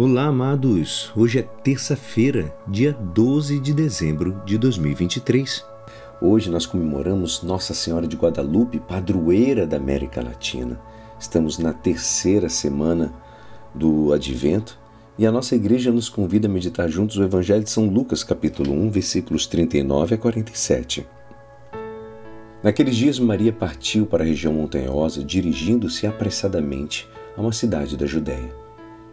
Olá, amados! Hoje é terça-feira, dia 12 de dezembro de 2023. Hoje nós comemoramos Nossa Senhora de Guadalupe, padroeira da América Latina. Estamos na terceira semana do Advento e a nossa igreja nos convida a meditar juntos o Evangelho de São Lucas, capítulo 1, versículos 39 a 47. Naqueles dias, Maria partiu para a região montanhosa, dirigindo-se apressadamente a uma cidade da Judéia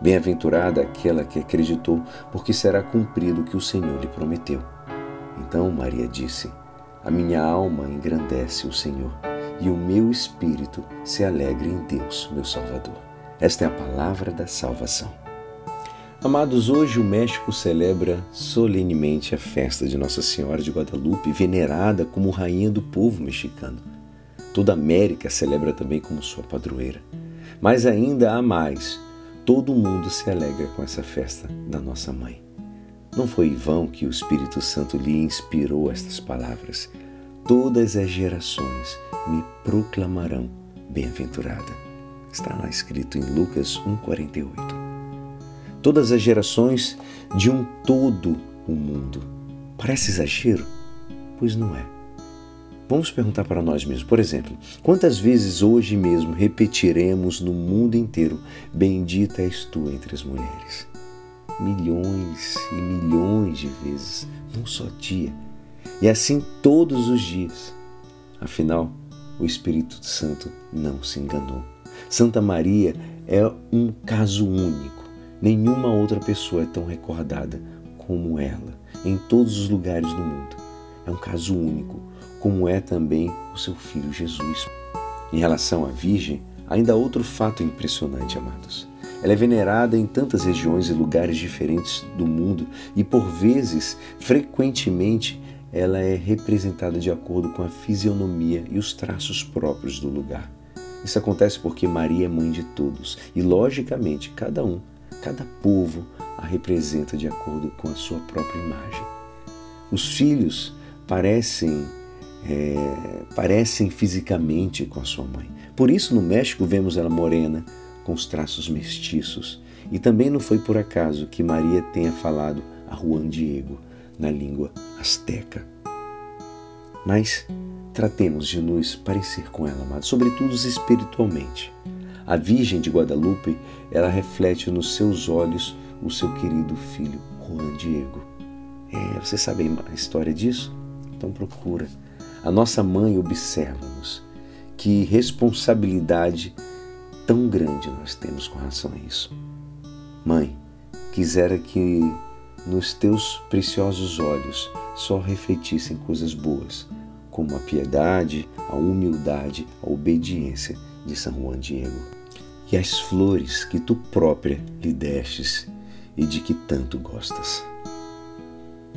Bem-aventurada aquela que acreditou, porque será cumprido o que o Senhor lhe prometeu. Então Maria disse: A minha alma engrandece o Senhor, e o meu espírito se alegra em Deus, meu Salvador. Esta é a palavra da salvação. Amados, hoje o México celebra solenemente a festa de Nossa Senhora de Guadalupe, venerada como rainha do povo mexicano. Toda a América celebra também como sua padroeira. Mas ainda há mais todo mundo se alegra com essa festa da nossa mãe. Não foi em vão que o Espírito Santo lhe inspirou estas palavras. Todas as gerações me proclamarão bem-aventurada. Está lá escrito em Lucas 1,48. Todas as gerações de um todo o mundo. Parece exagero? Pois não é. Vamos perguntar para nós mesmos, por exemplo, quantas vezes hoje mesmo repetiremos no mundo inteiro: Bendita és tu entre as mulheres? Milhões e milhões de vezes, num só dia. E assim todos os dias. Afinal, o Espírito Santo não se enganou. Santa Maria é um caso único. Nenhuma outra pessoa é tão recordada como ela em todos os lugares do mundo. É um caso único como é também o seu filho Jesus. Em relação à Virgem, ainda há outro fato impressionante, amados. Ela é venerada em tantas regiões e lugares diferentes do mundo e, por vezes, frequentemente, ela é representada de acordo com a fisionomia e os traços próprios do lugar. Isso acontece porque Maria é mãe de todos e, logicamente, cada um, cada povo a representa de acordo com a sua própria imagem. Os filhos parecem é, parecem fisicamente com a sua mãe. Por isso, no México, vemos ela morena, com os traços mestiços. E também não foi por acaso que Maria tenha falado a Juan Diego na língua asteca. Mas tratemos de nos parecer com ela, amado, sobretudo espiritualmente. A Virgem de Guadalupe, ela reflete nos seus olhos o seu querido filho Juan Diego. É, você sabe a história disso? Então procura a nossa mãe observa-nos. Que responsabilidade tão grande nós temos com relação a isso. Mãe, quisera que nos teus preciosos olhos só refletissem coisas boas, como a piedade, a humildade, a obediência de São Juan Diego. E as flores que tu própria lhe destes e de que tanto gostas.